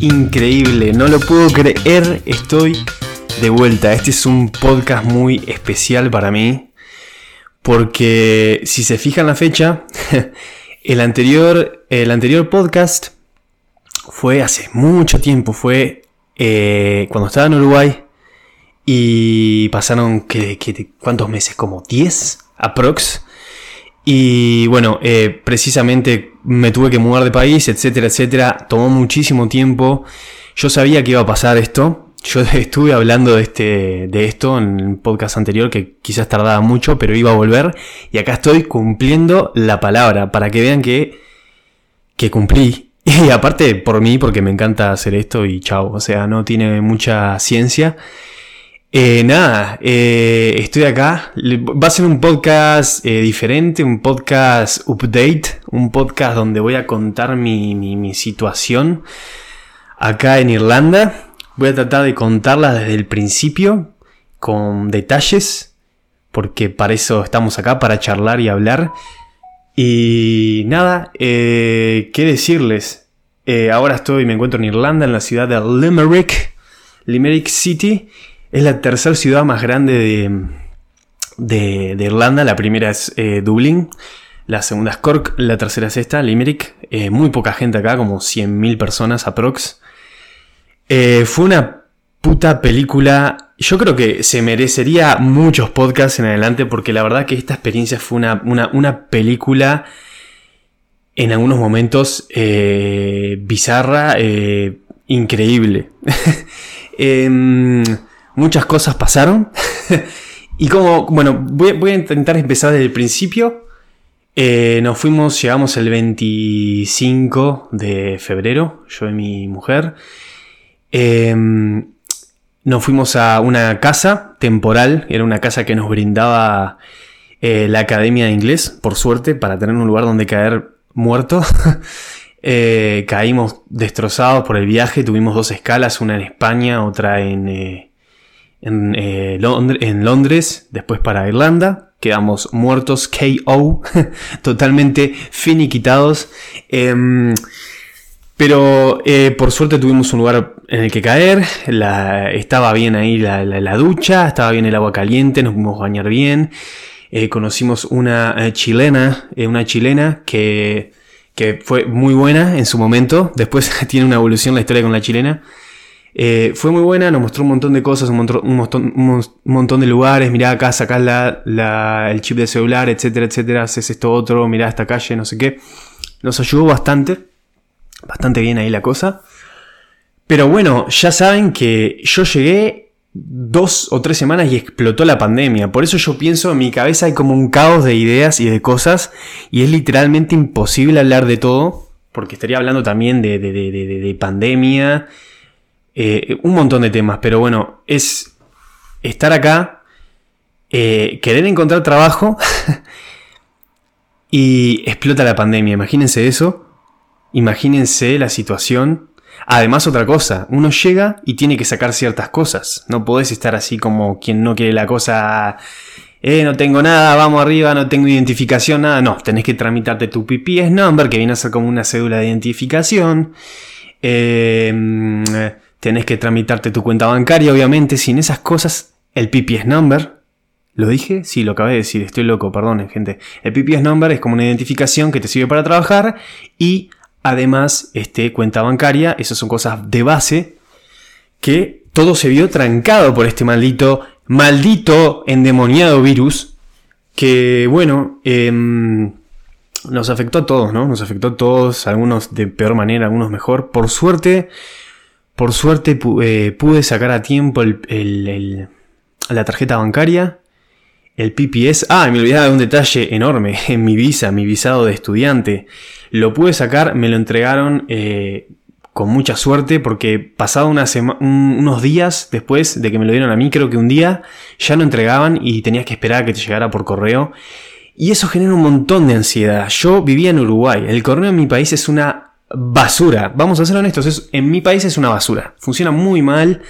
Increíble, no lo puedo creer, estoy de vuelta. Este es un podcast muy especial para mí, porque si se fijan la fecha, el anterior, el anterior podcast fue hace mucho tiempo, fue eh, cuando estaba en Uruguay y pasaron, ¿qué, cuántos meses? Como 10 aprox. Y bueno, eh, precisamente me tuve que mudar de país, etcétera, etcétera. Tomó muchísimo tiempo. Yo sabía que iba a pasar esto. Yo estuve hablando de, este, de esto en el podcast anterior, que quizás tardaba mucho, pero iba a volver. Y acá estoy cumpliendo la palabra, para que vean que, que cumplí. Y aparte por mí, porque me encanta hacer esto y chao. O sea, no tiene mucha ciencia. Eh, nada, eh, estoy acá. Va a ser un podcast eh, diferente, un podcast update, un podcast donde voy a contar mi, situación acá en Irlanda. Voy a tratar de contarla desde el principio, con detalles, porque para eso estamos acá, para charlar y hablar. Y nada, ¿qué decirles? ahora estoy, me encuentro en Irlanda, en la ciudad de Limerick, Limerick City. Es la tercera ciudad más grande de, Irlanda. La primera es eh, Dublín. La segunda es Cork. La tercera es esta, Limerick. Eh, muy poca gente acá, como 100.000 personas aprox. Eh, fue una puta película. Yo creo que se merecería muchos podcasts en adelante porque la verdad que esta experiencia fue una, una película en algunos momentos bizarra, increíble. Em, muchas cosas pasaron. y como, bueno, voy, a intentar empezar desde el principio. Eh, nos fuimos, llegamos el 25 de febrero, yo y mi mujer. Em, nos fuimos a una casa temporal, era una casa que nos brindaba eh, la Academia de Inglés, por suerte, para tener un lugar donde caer muerto. Eh, caímos destrozados por el viaje, tuvimos dos escalas, una en España, otra en, eh, en, Londres, después para Irlanda. Quedamos muertos, KO, totalmente finiquitados. Em, pero eh, por suerte tuvimos un lugar en el que caer. estaba bien ahí la, ducha, estaba bien el agua caliente, nos pudimos bañar bien. Eh, conocimos una chilena, una chilena que, que fue muy buena en su momento. Después tiene una evolución la historia con la chilena. Eh, fue muy buena, nos mostró un montón de cosas, un montón, de lugares. Mirá acá, sacás el chip de celular, etcétera, etcétera. Haces esto otro, mirá esta calle, no sé qué. Nos ayudó bastante. Bastante bien ahí la cosa. Pero bueno, ya saben que yo llegué dos o tres semanas y explotó la pandemia. Por eso yo pienso en mi cabeza hay como un caos de ideas y de cosas. Y es literalmente imposible hablar de todo. Porque estaría hablando también de, de, de, de pandemia eh, un montón de temas, pero bueno, es estar acá, eh, querer encontrar trabajo y explota la pandemia. Imagínense eso, imagínense la situación. Además, otra cosa, uno llega y tiene que sacar ciertas cosas. No podés estar así como quien no quiere la cosa. Eh, no tengo nada, vamos arriba, no tengo identificación, nada. No, tenés que tramitarte tu PPS number, que viene a ser como una cédula de identificación. Eh, tenés que tramitarte tu cuenta bancaria, obviamente, sin esas cosas, el PPS number, ¿Lo dije? Sí, lo acabé de decir, estoy loco, perdonen, gente. El PPS number es como una identificación que te sirve para trabajar y además este, cuenta bancaria, esas son cosas de base que todo se vio trancado por este maldito, maldito endemoniado virus que, bueno, em, nos afectó a todos, ¿no? Nos afectó a todos, algunos de peor manera, algunos mejor. Por suerte, por suerte eh, pude sacar a tiempo la tarjeta bancaria, el PPS. Ah, me olvidaba de un detalle enorme en mi visa, mi visado de estudiante. Lo pude sacar, me lo entregaron eh, con mucha suerte porque pasado unos días después de que me lo dieron a mí, creo que un día, ya lo entregaban y tenías que esperar a que te llegara por correo. Y eso genera un montón de ansiedad. Yo vivía en Uruguay. El correo en mi país es una basura. Vamos a ser honestos, en mi país es una basura. Funciona muy mal.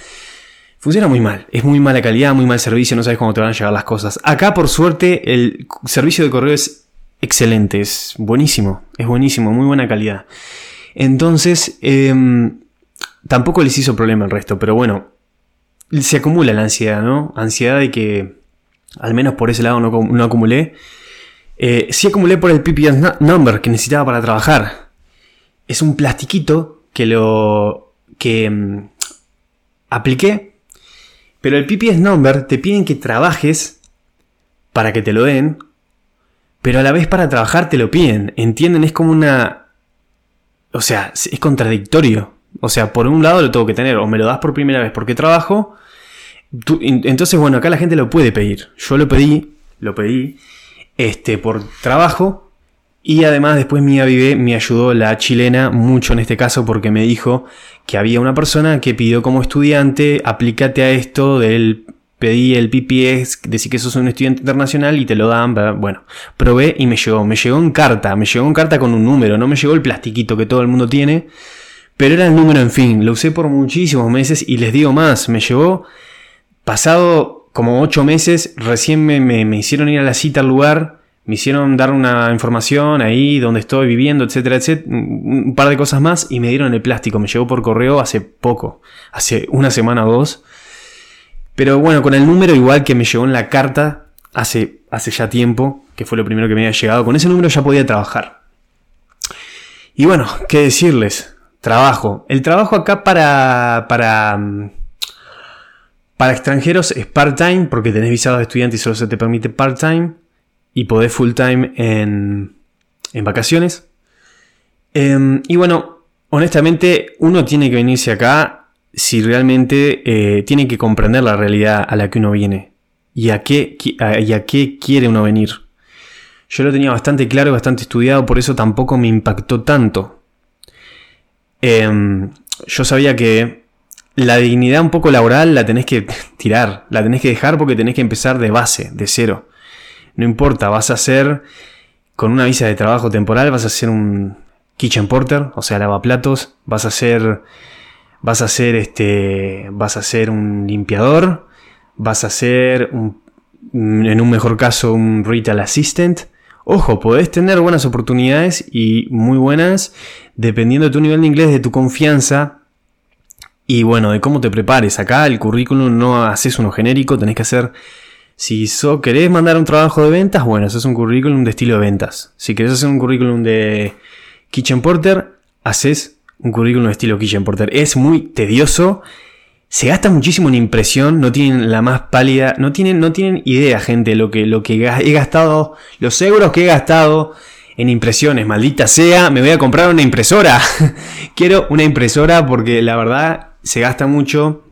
Funciona muy mal. Es muy mala calidad, muy mal servicio, no sabes cómo te van a llegar las cosas. Acá, por suerte, el servicio de correo es excelente, es buenísimo. Es buenísimo, muy buena calidad. Entonces, em, tampoco les hizo problema el resto, pero bueno, se acumula la ansiedad, ¿no? Ansiedad de que, al menos por ese lado, no, acumulé. Eh, sí acumulé por el PPS number que necesitaba para trabajar. Es un plastiquito que lo. que mm, apliqué. Pero el PPS number te piden que trabajes para que te lo den. Pero a la vez para trabajar te lo piden. ¿Entienden? Es como una. O sea, es contradictorio. O sea, por un lado lo tengo que tener, o me lo das por primera vez porque trabajo. entonces, bueno, acá la gente lo puede pedir. Yo lo pedí, lo pedí, este, por trabajo. Y además después Mía Vive me ayudó la chilena mucho en este caso porque me dijo que había una persona que pidió como estudiante, aplícate a esto del pedí el PPS, decir que sos un estudiante internacional y te lo dan. Bueno, probé y me llegó. Me llegó en carta, me llegó en carta con un número, no me llegó el plastiquito que todo el mundo tiene. Pero era el número, en fin, lo usé por muchísimos meses y les digo más, me llevó pasado como 8 meses, recién me, hicieron ir a la cita al lugar, me hicieron dar una información ahí donde estoy viviendo, etcétera, etcétera, un par de cosas más y me dieron el plástico, me llegó por correo hace poco, hace una semana o dos. Pero bueno, con el número igual que me llegó en la carta hace, hace ya tiempo, que fue lo primero que me había llegado, con ese número ya podía trabajar. Y bueno, ¿qué decirles? Trabajo. El trabajo acá para, para, para extranjeros es part-time porque tenés visado de estudiante y solo se te permite part-time y podés full-time en, en vacaciones. Em, y bueno, honestamente uno tiene que venirse acá si realmente eh, tiene que comprender la realidad a la que uno viene y a qué, y a qué quiere uno venir. Yo lo tenía bastante claro, bastante estudiado, por eso tampoco me impactó tanto. Em, yo sabía que la dignidad un poco laboral la tenés que tirar, la tenés que dejar porque tenés que empezar de base, de cero. No importa, vas a ser, con una visa de trabajo temporal, vas a ser un kitchen porter, o sea, lavaplatos, vas a ser, vas a ser este, vas a ser un limpiador, vas a ser en un mejor caso un retail assistant, Ojo, podés tener buenas oportunidades y muy buenas dependiendo de tu nivel de inglés, de tu confianza y bueno, de cómo te prepares. Acá el currículum no haces uno genérico, tenés que hacer... Si so, querés mandar un trabajo de ventas, bueno, haces un currículum de estilo de ventas. Si querés hacer un currículum de Kitchen Porter, haces un currículum de estilo Kitchen Porter. Es muy tedioso se gasta muchísimo en impresión, no tienen la más pálida, no tienen, no tienen idea, gente, lo que, lo que he gastado, los euros que he gastado en impresiones, maldita sea, me voy a comprar una impresora. Quiero una impresora porque la verdad se gasta mucho.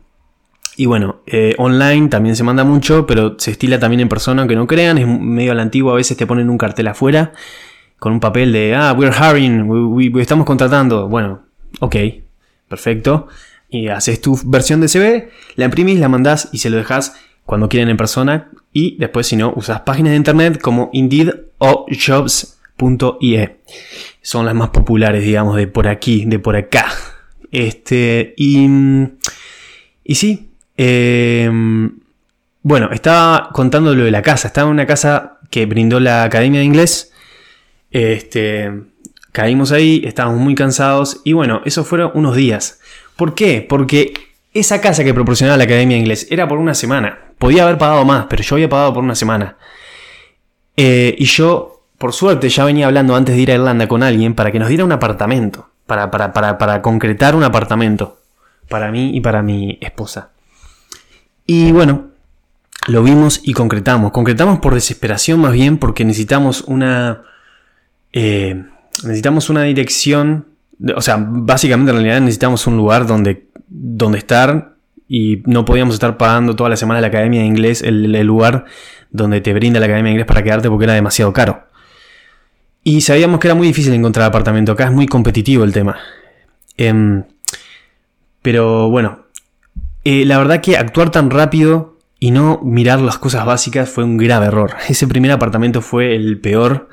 Y bueno, eh, online también se manda mucho, pero se estila también en persona, aunque no crean, es medio a la antigua, a veces te ponen un cartel afuera con un papel de, ah, we're hiring, estamos contratando. Bueno, ok, perfecto y haces tu versión de CV, la imprimís, la mandás y se lo dejas cuando quieren en persona. Y después, si no, usas páginas de internet como Indeed o Jobs.ie. Son las más populares, digamos, de por aquí, de por acá. Este, y, y sí, em, bueno, estaba contando lo de la casa. Estaba en una casa que brindó la Academia de Inglés. Este, caímos ahí, estábamos muy cansados y bueno, eso fueron unos días. ¿Por qué? Porque esa casa que proporcionaba la Academia de Inglés era por una semana. Podía haber pagado más, pero yo había pagado por una semana. Eh, y yo, por suerte, ya venía hablando antes de ir a Irlanda con alguien para que nos diera un apartamento. Para, para, para, para concretar un apartamento. Para mí y para mi esposa. Y bueno, lo vimos y concretamos. Concretamos por desesperación más bien porque necesitamos una... Eh, necesitamos una dirección o sea, básicamente en realidad necesitamos un lugar donde, donde estar y no podíamos estar pagando toda la semana la Academia de Inglés, el, lugar donde te brinda la Academia de Inglés para quedarte porque era demasiado caro. Y sabíamos que era muy difícil encontrar apartamento, acá es muy competitivo el tema. Em, pero bueno, eh, la verdad que actuar tan rápido y no mirar las cosas básicas fue un grave error. Ese primer apartamento fue el peor.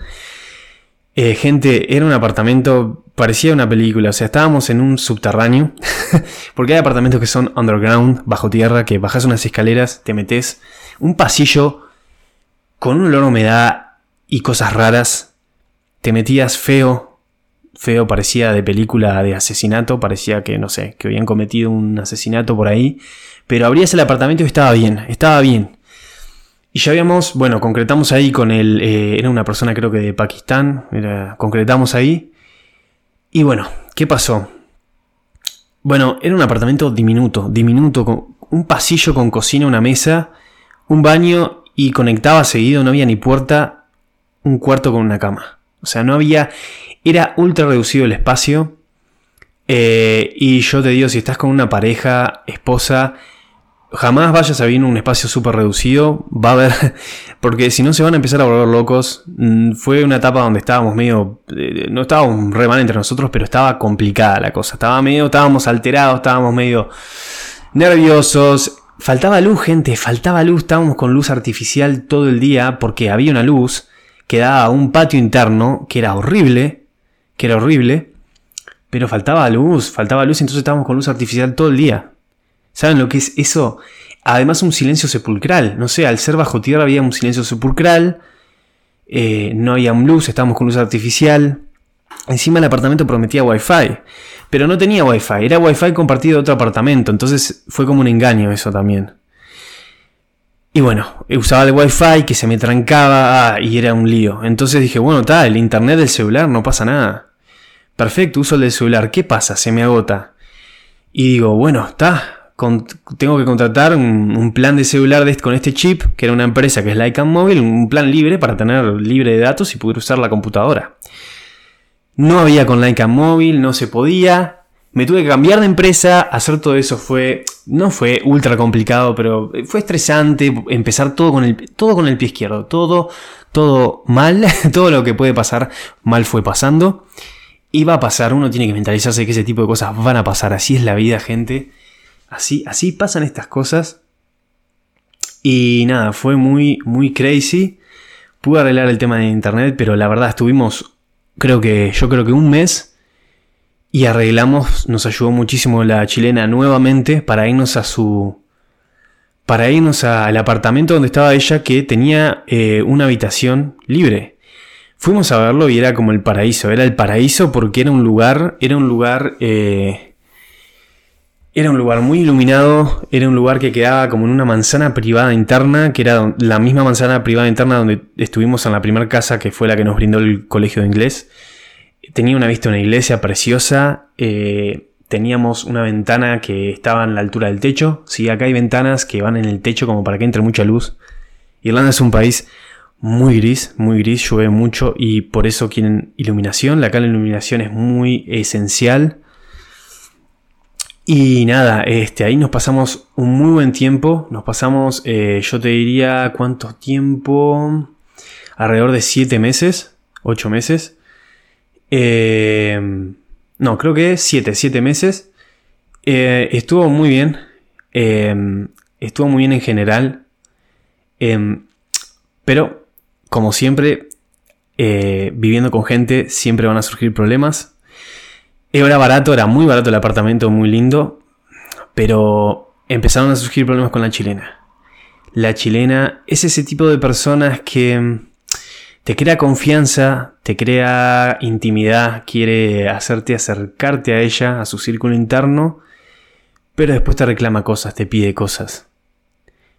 Eh, gente, era un apartamento, parecía una película, o sea, estábamos en un subterráneo, porque hay apartamentos que son underground, bajo tierra, que bajas unas escaleras, te metes un pasillo con un olor a humedad y cosas raras, te metías feo, feo, parecía de película de asesinato, parecía que, no sé, que habían cometido un asesinato por ahí. Pero abrías el apartamento y estaba bien, estaba bien. Y ya habíamos, bueno, concretamos ahí con él, eh, era una persona creo que de Pakistán, concretamos ahí. Y bueno, ¿qué pasó? Bueno, era un apartamento diminuto, diminuto, con un pasillo con cocina, una mesa, un baño y conectaba seguido, no había ni puerta, un cuarto con una cama. O sea, no había, era ultra reducido el espacio. Eh, y yo te digo, si estás con una pareja, esposa, jamás vayas a vivir en un espacio súper reducido. Va a haber. Porque si no se van a empezar a volver locos. Mm, fue una etapa donde estábamos medio. Eh, no estábamos re mal entre nosotros, pero estaba complicada la cosa. Estaba medio. Estábamos alterados, estábamos medio nerviosos. Faltaba luz, gente, faltaba luz. Estábamos con luz artificial todo el día porque había una luz que daba un patio interno que era horrible. Que era horrible. Pero faltaba luz, faltaba luz, entonces estábamos con luz artificial todo el día. ¿Saben lo que es eso? Además un silencio sepulcral. No sé, al ser bajo tierra había un silencio sepulcral. Eh, no había luz, estábamos con luz artificial. Encima el apartamento prometía wifi. Pero no tenía wifi, era wifi compartido de otro apartamento. Entonces fue como un engaño eso también. Y bueno, usaba el wifi que se me trancaba ah, y era un lío. Entonces dije, bueno, está, el internet del celular no pasa nada. Perfecto, uso el del celular. ¿Qué pasa? Se me agota. Y digo, bueno, está, tengo que contratar un, plan de celular con este chip, que era una empresa que es Lycan Mobile, un plan libre para tener libre de datos y poder usar la computadora. No había con Lycan Mobile, no se podía. Me tuve que cambiar de empresa, hacer todo eso fue, no fue ultra complicado, pero fue estresante empezar todo con el, todo con el pie izquierdo, todo, todo mal, todo lo que puede pasar mal fue pasando. Y va a pasar, uno tiene que mentalizarse que ese tipo de cosas van a pasar, así es la vida, gente. Así, así pasan estas cosas. Y nada, fue muy, muy crazy. Pude arreglar el tema de internet, pero la verdad estuvimos, creo que, yo creo que un mes. Y arreglamos, nos ayudó muchísimo la chilena nuevamente para irnos a su... Para irnos al apartamento donde estaba ella que tenía eh, una habitación libre. Fuimos a verlo y era como el paraíso. Era el paraíso porque era un lugar, era un lugar eh, era un lugar muy iluminado, era un lugar que quedaba como en una manzana privada interna, que era la misma manzana privada interna donde estuvimos en la primera casa que fue la que nos brindó el colegio de inglés. Tenía una vista una iglesia preciosa, eh, teníamos una ventana que estaba en la altura del techo, sí, acá hay ventanas que van en el techo como para que entre mucha luz. Irlanda es un país muy gris, muy gris, llueve mucho y por eso quieren iluminación, acá la iluminación es muy esencial y nada, este, ahí nos pasamos un muy buen tiempo. Nos pasamos, eh, yo te diría, ¿cuánto tiempo? Alrededor de 7 meses, 8 meses. Em, no, creo que 7, 7 meses. Eh, estuvo muy bien. Em, estuvo muy bien en general. Em, pero, como siempre, eh, viviendo con gente, siempre van a surgir problemas. Era barato, era muy barato el apartamento, muy lindo, pero empezaron a surgir problemas con la chilena. La chilena es ese tipo de personas que te crea confianza, te crea intimidad, quiere hacerte acercarte a ella, a su círculo interno, pero después te reclama cosas, te pide cosas.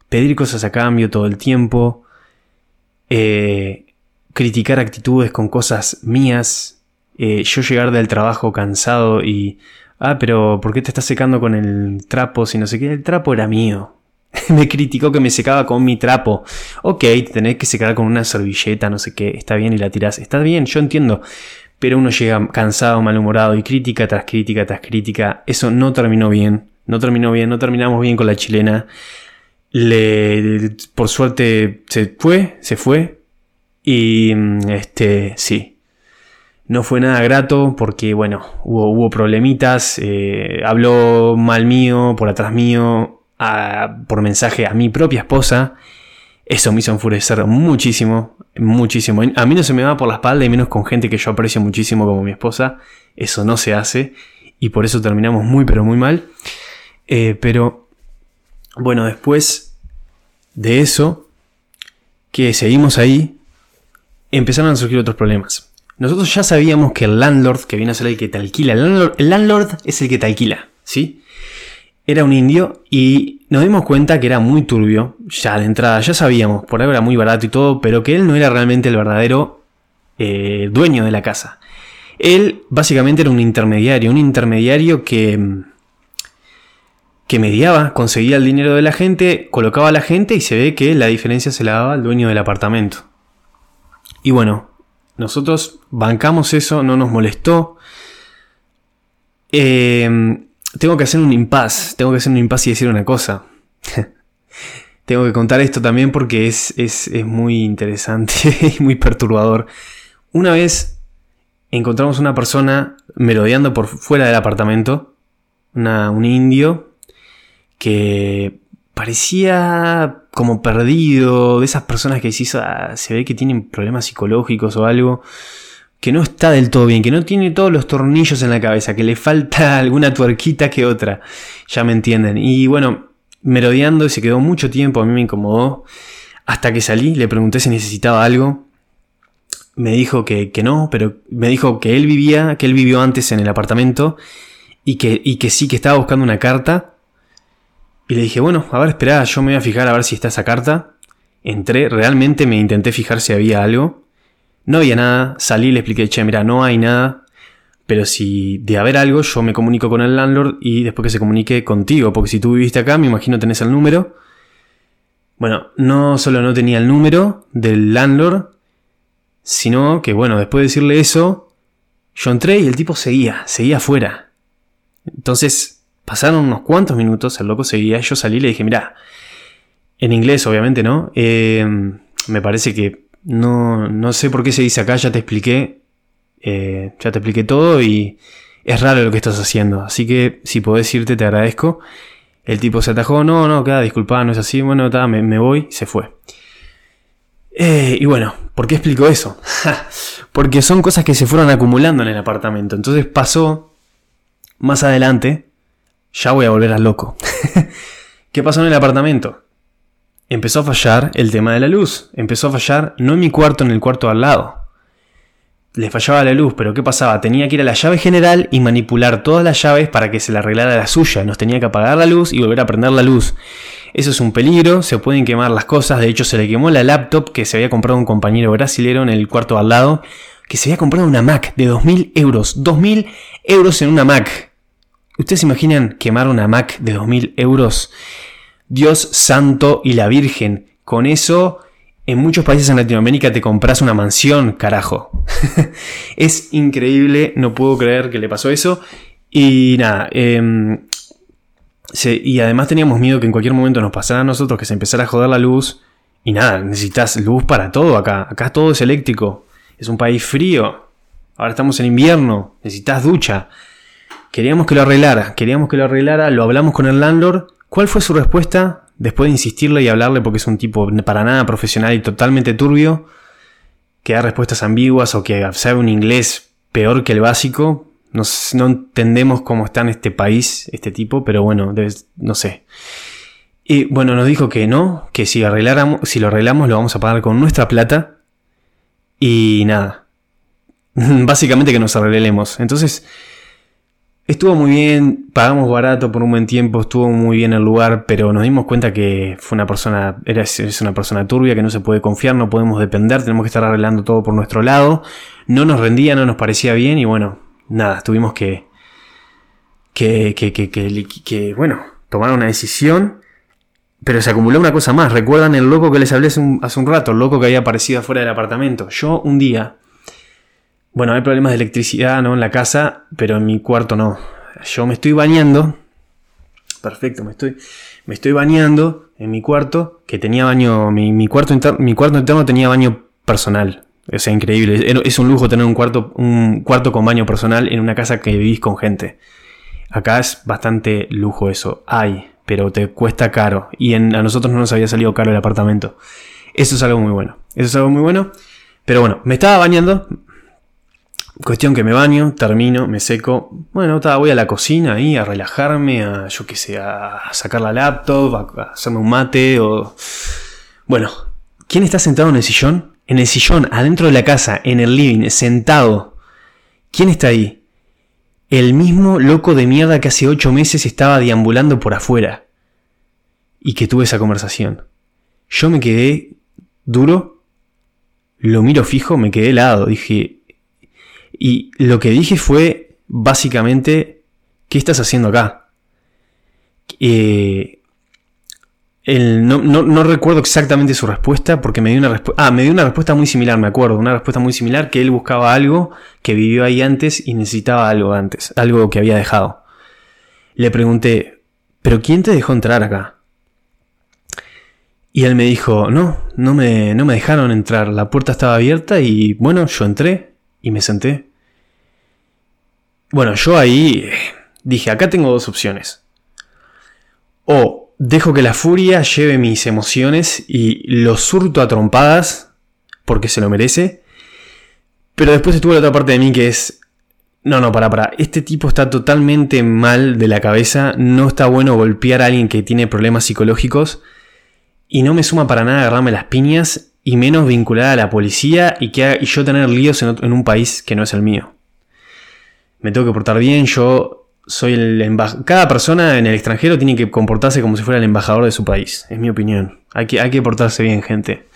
Pedir cosas a cambio todo el tiempo, eh, criticar actitudes con cosas mías, eh, yo llegar del trabajo cansado y... Ah, pero ¿por qué te estás secando con el trapo si no sé qué? El trapo era mío. me criticó que me secaba con mi trapo. Ok, tenés que secar con una servilleta, no sé qué. Está bien y la tirás. Está bien, yo entiendo. Pero uno llega cansado, malhumorado y crítica tras crítica tras crítica. Eso no terminó bien. No terminó bien, no terminamos bien con la chilena. Le, por suerte se fue, se fue. Y mm, este, sí, no fue nada grato porque, bueno, hubo, hubo problemitas, eh, habló mal mío, por atrás mío, por mensaje a mi propia esposa. Eso me hizo enfurecer muchísimo, muchísimo. A mí no se me va por la espalda y menos con gente que yo aprecio muchísimo como mi esposa. Eso no se hace y por eso terminamos muy pero muy mal. Eh, pero bueno, después de eso, que seguimos ahí, empezaron a surgir otros problemas. nosotros ya sabíamos que el landlord, que viene a ser el que te alquila, el landlord, es el que te alquila, ¿sí? Era un indio y nos dimos cuenta que era muy turbio, ya de entrada, ya sabíamos, por ahí era muy barato y todo, pero que él no era realmente el verdadero eh, dueño de la casa. Él básicamente era un intermediario, un intermediario que, que mediaba, conseguía el dinero de la gente, colocaba a la gente y se ve que la diferencia se la daba al dueño del apartamento. Y bueno, nosotros bancamos eso, no nos molestó. Em, tengo que hacer un impasse, tengo que hacer un impasse y decir una cosa. tengo que contar esto también porque es, es, muy interesante y muy perturbador. Una vez encontramos una persona merodeando por fuera del apartamento, un indio, que parecía como perdido, de esas personas que ah, se ve que tienen problemas psicológicos o algo, que no está del todo bien, que no tiene todos los tornillos en la cabeza, que le falta alguna tuerquita que otra, ya me entienden. Y bueno, merodeando y se quedó mucho tiempo, a mí me incomodó, hasta que salí, le pregunté si necesitaba algo. Me dijo que, que no, pero me dijo que él vivía, que él vivió antes en el apartamento y que, y que sí que estaba buscando una carta y le dije, bueno, a ver, espera, yo me voy a fijar a ver si está esa carta. Entré, realmente me intenté fijar si había algo. No había nada, salí y le expliqué, che, mira, no hay nada. Pero si de haber algo, yo me comunico con el landlord y después que se comunique contigo. Porque si tú viviste acá, me imagino tenés el número. Bueno, no solo no tenía el número del landlord, sino que, bueno, después de decirle eso, yo entré y el tipo seguía, seguía afuera. Entonces, Pasaron unos cuantos minutos, el loco seguía, yo salí y le dije, mira, en inglés obviamente, ¿no? Eh, me parece que no, no sé por qué se dice acá, ya te expliqué, eh, ya te expliqué todo y es raro lo que estás haciendo, así que si podés irte te agradezco. El tipo se atajó, no, no, queda disculpa, no es así, bueno, me, me, voy, se fue. Eh, y bueno, ¿por qué explico eso? Porque son cosas que se fueron acumulando en el apartamento. Entonces pasó más adelante ya voy a volver a loco. ¿Qué pasó en el apartamento? Empezó a fallar el tema de la luz. Empezó a fallar no en mi cuarto, en el cuarto al lado. Le fallaba la luz, pero ¿qué pasaba? Tenía que ir a la llave general y manipular todas las llaves para que se le arreglara la suya. Nos tenía que apagar la luz y volver a prender la luz. Eso es un peligro, se pueden quemar las cosas. De hecho, se le quemó la laptop que se había comprado un compañero brasilero en el cuarto al lado, que se había comprado una Mac de 2.000 euros. 2.000 euros en una Mac. ¿Ustedes se imaginan quemar una Mac de 2.000 euros? Dios santo y la Virgen. Con eso, en muchos países en Latinoamérica te compras una mansión, carajo. es increíble, no puedo creer que le pasó eso. Y nada, em, y además teníamos miedo que en cualquier momento nos pasara a nosotros que se empezara a joder la luz. Y nada, necesitas luz para todo acá. Acá todo es eléctrico. Es un país frío. Ahora estamos en invierno. Necesitas ducha. Queríamos que lo arreglara, queríamos que lo arreglara, lo hablamos con el landlord. ¿Cuál fue su respuesta? Después de insistirle y hablarle porque es un tipo para nada profesional y totalmente turbio, que da respuestas ambiguas o que sabe un inglés peor que el básico. no entendemos cómo está en este país este tipo, pero bueno, no sé. Y bueno, nos dijo que no, que si, arregláramos, si lo arreglamos lo vamos a pagar con nuestra plata. Y nada. Básicamente que nos arreglemos. Entonces, Estuvo muy bien, pagamos barato por un buen tiempo, estuvo muy bien el lugar, pero nos dimos cuenta que fue una persona, es una persona turbia que no se puede confiar, no podemos depender, tenemos que estar arreglando todo por nuestro lado. No nos rendía, no nos parecía bien y bueno, nada, tuvimos que, que, que, que, que, bueno, tomar una decisión. Pero se acumuló una cosa más. ¿Recuerdan el loco que les hablé hace un, hace un rato? El loco que había aparecido afuera del apartamento. Yo un día bueno, hay problemas de electricidad ¿no? en la casa, pero en mi cuarto no. Yo me estoy bañando. Perfecto, me estoy, me estoy bañando en mi cuarto, que tenía baño, mi, cuarto, mi cuarto interno tenía baño personal. O sea, increíble. Es un lujo tener un cuarto, un cuarto con baño personal en una casa que vivís con gente. Acá es bastante lujo eso. Hay, pero te cuesta caro. Y a nosotros no nos había salido caro el apartamento. Eso es algo muy bueno. Eso es algo muy bueno. Pero bueno, me estaba bañando, Cuestión que me baño, termino, me seco. Bueno, voy a la cocina ahí a relajarme, a yo qué sé, a sacar la laptop, a hacerme un mate o. Bueno, ¿quién está sentado en el sillón? en el sillón, adentro de la casa, en el living, sentado. ¿Quién está ahí? El mismo loco de mierda que hace ocho meses estaba deambulando por afuera. Y que tuve esa conversación. Yo me quedé duro, lo miro fijo, me quedé helado. Dije. Y lo que dije fue básicamente: ¿Qué estás haciendo acá? Eh, no, recuerdo exactamente su respuesta porque me dio una respuesta. Ah, me dio una respuesta muy similar, me acuerdo. Una respuesta muy similar que él buscaba algo que vivió ahí antes y necesitaba algo antes, algo que había dejado. Le pregunté, ¿pero quién te dejó entrar acá? Y él me dijo, no, no me, no me dejaron entrar. La puerta estaba abierta y bueno, yo entré y me senté. Bueno, yo ahí dije, acá tengo dos opciones. O dejo que la furia lleve mis emociones y lo surto a trompadas porque se lo merece. Pero después estuvo la otra parte de mí que es, no, no, para, para, este tipo está totalmente mal de la cabeza, no está bueno golpear a alguien que tiene problemas psicológicos y no me suma para nada agarrarme las piñas y menos vincular a la policía y, que, y yo tener líos en un país que no es el mío. Me tengo que portar bien, yo soy el embajador. Cada persona en el extranjero tiene que comportarse como si fuera el embajador de su país, es mi opinión. Hay que, hay que portarse bien, gente.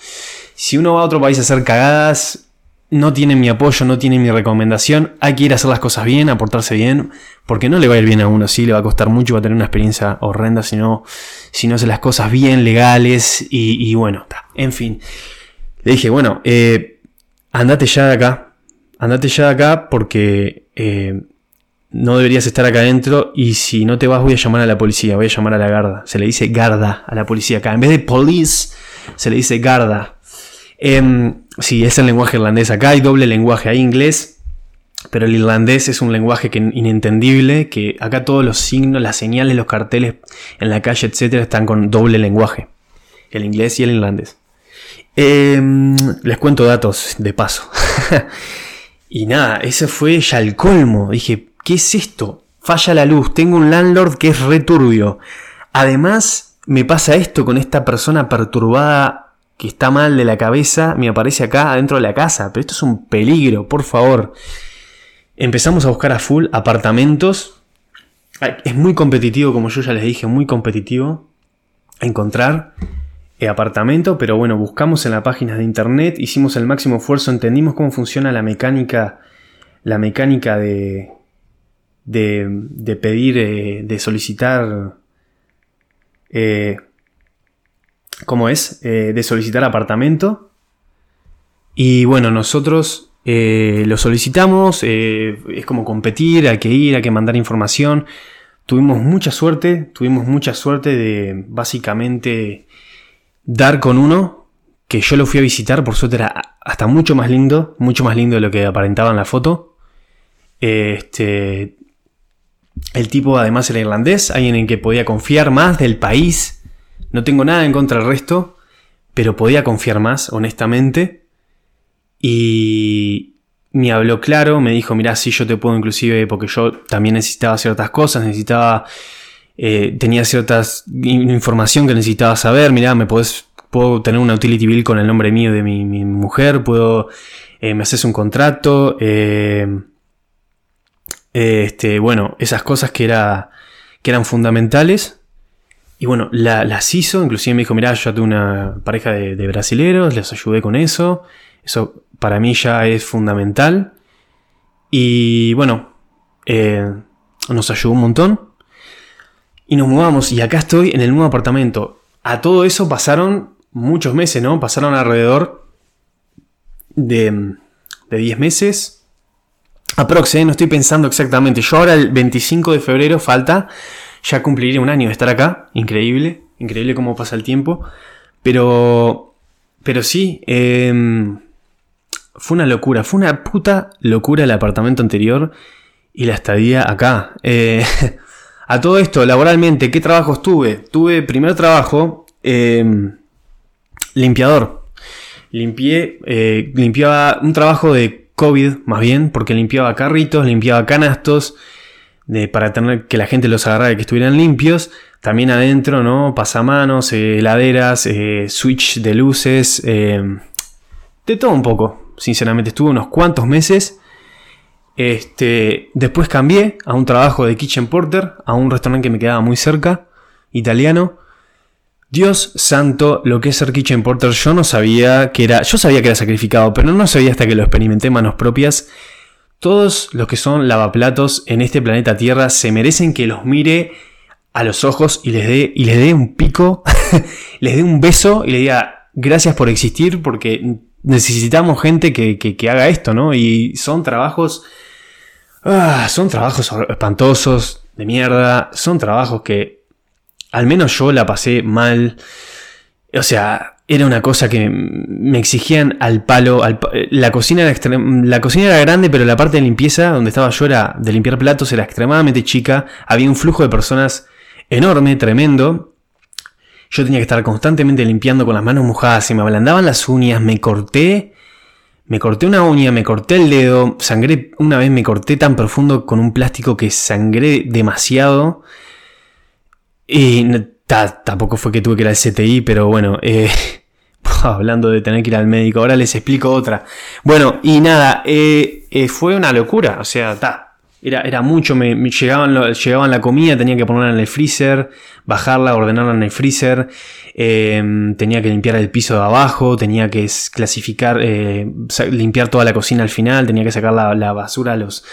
Si uno va a otro país a hacer cagadas, no tiene mi apoyo, no tiene mi recomendación. Hay que ir a hacer las cosas bien, a portarse bien, porque no le va a ir bien a uno, sí, le va a costar mucho, va a tener una experiencia horrenda si no, si no hace las cosas bien, legales y, bueno, en fin. Le dije, bueno, eh, andate ya de acá, andate ya de acá porque eh, no deberías estar acá adentro y si no te vas voy a llamar a la policía, voy a llamar a la garda. Se le dice garda a la policía acá. En vez de police, se le dice garda. Eh, sí, es el lenguaje irlandés. Acá hay doble lenguaje, hay inglés, pero el irlandés es un lenguaje que, inentendible, que acá todos los signos, las señales, los carteles en la calle, etcétera, están con doble lenguaje. El inglés y el irlandés. Em, les cuento datos de paso. y nada, ese fue ya el colmo. Dije, ¿Qué es esto? Falla la luz, tengo un landlord que es returbio. Además, me pasa esto con esta persona perturbada que está mal de la cabeza, me aparece acá adentro de la casa. Pero esto es un peligro, por favor. Empezamos a buscar a full apartamentos. Es muy competitivo, como yo ya les dije, muy competitivo encontrar apartamento, pero bueno, buscamos en la página de internet, hicimos el máximo esfuerzo, entendimos cómo funciona la mecánica, la mecánica de, de, pedir, eh, de solicitar, eh, ¿cómo es? Eh, de solicitar apartamento. Y bueno, nosotros lo solicitamos, es como competir, hay que ir, hay que mandar información. Tuvimos mucha suerte, tuvimos mucha suerte de básicamente dar con uno que yo lo fui a visitar, por suerte era hasta mucho más lindo, mucho más lindo de lo que aparentaba en la foto. Este, el tipo además era irlandés, alguien en que podía confiar más del país. No tengo nada en contra del resto, pero podía confiar más, honestamente. Y me habló claro, me dijo, mirá, si yo te puedo inclusive, porque yo también necesitaba ciertas cosas, necesitaba, eh, tenía ciertas información que necesitaba saber, mirá, me podés, puedo tener una utility bill con el nombre mío de mi, mujer, puedo, eh, me haces un contrato, eh, este, bueno, esas cosas que, era, que eran fundamentales. Y bueno, las hizo, inclusive me dijo, mirá, yo tuve una pareja de, brasileros, les ayudé con eso. Eso para mí ya es fundamental. Y bueno, eh, nos ayudó un montón. Y nos mudamos y acá estoy en el nuevo apartamento. A todo eso pasaron muchos meses, ¿no? Pasaron alrededor de, de 10 meses. Aprox, ¿eh? no estoy pensando exactamente. Yo ahora el 25 de febrero falta, ya cumpliré un año de estar acá. Increíble, increíble cómo pasa el tiempo. Pero, pero sí, em, fue una locura, fue una puta locura el apartamento anterior y la estadía acá. Eh, a todo esto, laboralmente, ¿qué trabajos tuve? Tuve primer trabajo, em, limpiador. Limpié, eh, limpiaba un trabajo de COVID, más bien, porque limpiaba carritos, limpiaba canastos, de, para tener que la gente los agarrara y que estuvieran limpios. También adentro, ¿no? Pasamanos, eh, heladeras, eh, switch de luces, eh, de todo un poco, sinceramente. Estuve unos cuantos meses. Este, después cambié a un trabajo de kitchen porter, a un restaurante que me quedaba muy cerca, italiano. Dios santo, lo que es ser kitchen porter, yo no sabía que era, yo sabía que era sacrificado, pero no sabía hasta que lo experimenté en manos propias. Todos los que son lavaplatos en este planeta Tierra se merecen que los mire a los ojos y les dé, y les dé un pico, les dé un beso y le diga gracias por existir porque necesitamos gente que, haga esto, ¿no? Y son trabajos... Ah, son trabajos espantosos, de mierda, son trabajos que al menos yo la pasé mal. O sea, era una cosa que me exigían al palo. la, cocina era la cocina era grande, pero la parte de limpieza, donde estaba yo, era de limpiar platos, era extremadamente chica. Había un flujo de personas enorme, tremendo. Yo tenía que estar constantemente limpiando con las manos mojadas, se me ablandaban las uñas, me corté. Me corté una uña, me corté el dedo, sangré, una vez me corté tan profundo con un plástico que sangré demasiado. Y tampoco fue que tuve que ir al CTI, pero bueno, eh, hablando de tener que ir al médico, ahora les explico otra. Bueno, y nada, eh, eh, fue una locura, o sea, era, era, mucho, me, llegaban, llegaban la comida, tenía que ponerla en el freezer, bajarla, ordenarla en el freezer, tenía que limpiar el piso de abajo, tenía que clasificar, limpiar toda la cocina al final, tenía que sacar la, basura a los,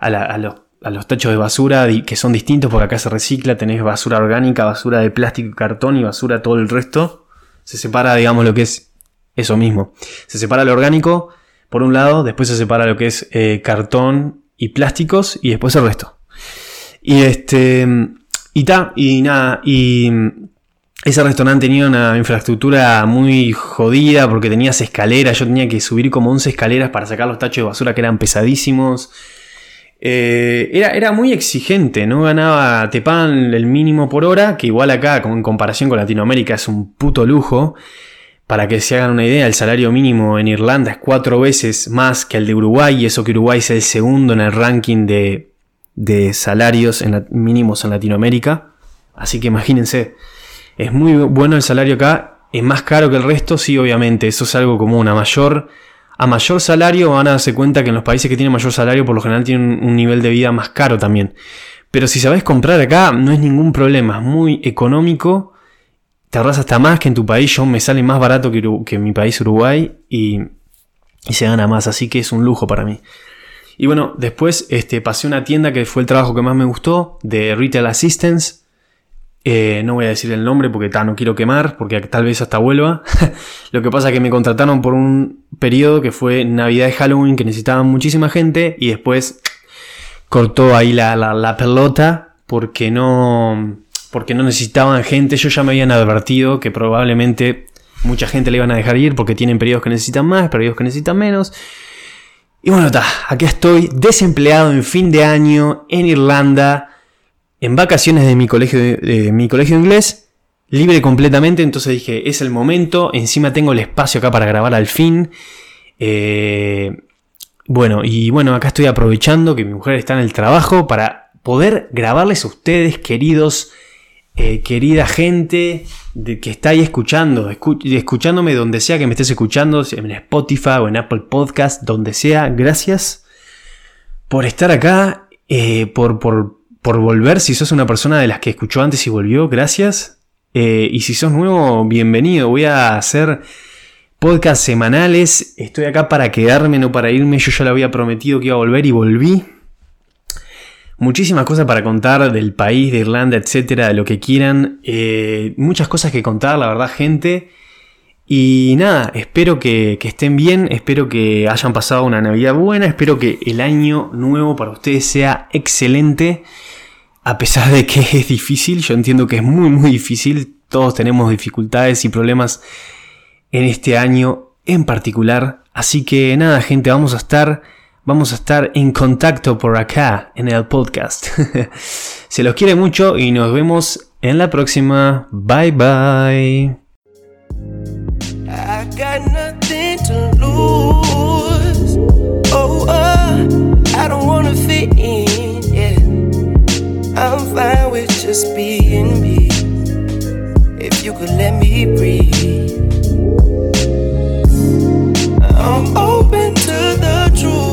a los a los tachos de basura que son distintos porque acá se recicla, tenés basura orgánica, basura de plástico y cartón y basura todo el resto. Se separa, digamos, lo que es eso mismo. Se separa lo orgánico por un lado, después se separa lo que es eh, cartón y plásticos y después el resto. Y este, y ta, y nada, y ese restaurante tenía una infraestructura muy jodida porque tenías escaleras, yo tenía que subir como 11 escaleras para sacar los tachos de basura que eran pesadísimos. Eh, era, era, muy exigente, no ganaba, te pagan el mínimo por hora, que igual acá, en comparación con Latinoamérica, es un puto lujo. Para que se hagan una idea, el salario mínimo en Irlanda es cuatro veces más que el de Uruguay, y eso que Uruguay es el segundo en el ranking de, salarios mínimos en Latinoamérica. Así que imagínense, es muy bueno el salario acá, es más caro que el resto, sí, obviamente, eso es algo como una mayor a mayor salario van a darse cuenta que en los países que tienen mayor salario por lo general tienen un nivel de vida más caro también. Pero si sabes comprar acá no es ningún problema, es muy económico, te ahorras hasta más que en tu país, yo me sale más barato que, en mi país Uruguay y, se gana más, así que es un lujo para mí. Y bueno, después este, pasé una tienda que fue el trabajo que más me gustó, de Retail Assistance, eh, no voy a decir el nombre porque no quiero quemar, porque tal vez hasta vuelva. Lo que pasa es que me contrataron por un periodo que fue Navidad y Halloween, que necesitaban muchísima gente, y después cortó ahí la, pelota porque no, porque no necesitaban gente. Yo ya me habían advertido que probablemente mucha gente le iban a dejar ir porque tienen periodos que necesitan más, periodos que necesitan menos. Y bueno, está, aquí estoy desempleado en fin de año en Irlanda en vacaciones de mi colegio de, mi colegio inglés, libre completamente, entonces dije, es el momento, encima tengo el espacio acá para grabar al fin. Eh, bueno, y bueno, acá estoy aprovechando que mi mujer está en el trabajo para poder grabarles a ustedes, queridos, eh, querida gente de, que está ahí escuchando, escuchándome donde sea que me estés escuchando, en Spotify o en Apple Podcast, donde sea. Gracias por estar acá, eh, por, por por volver. Si sos una persona de las que escuchó antes y volvió, gracias. Eh, y si sos nuevo, bienvenido. Voy a hacer podcasts semanales. Estoy acá para quedarme, no para irme. Yo ya lo había prometido que iba a volver y volví. Muchísimas cosas para contar del país, de Irlanda, etcétera, de lo que quieran. Eh, muchas cosas que contar, la verdad, gente. Y nada, espero que, que, estén bien, espero que hayan pasado una Navidad buena, espero que el año nuevo para ustedes sea excelente. A pesar de que es difícil, yo entiendo que es muy muy difícil, todos tenemos dificultades y problemas en este año en particular. Así que nada, gente, vamos a estar vamos a estar en contacto por acá en el podcast. Se los quiere mucho y nos vemos en la próxima. Bye bye. You could let me breathe, I'm open to the truth.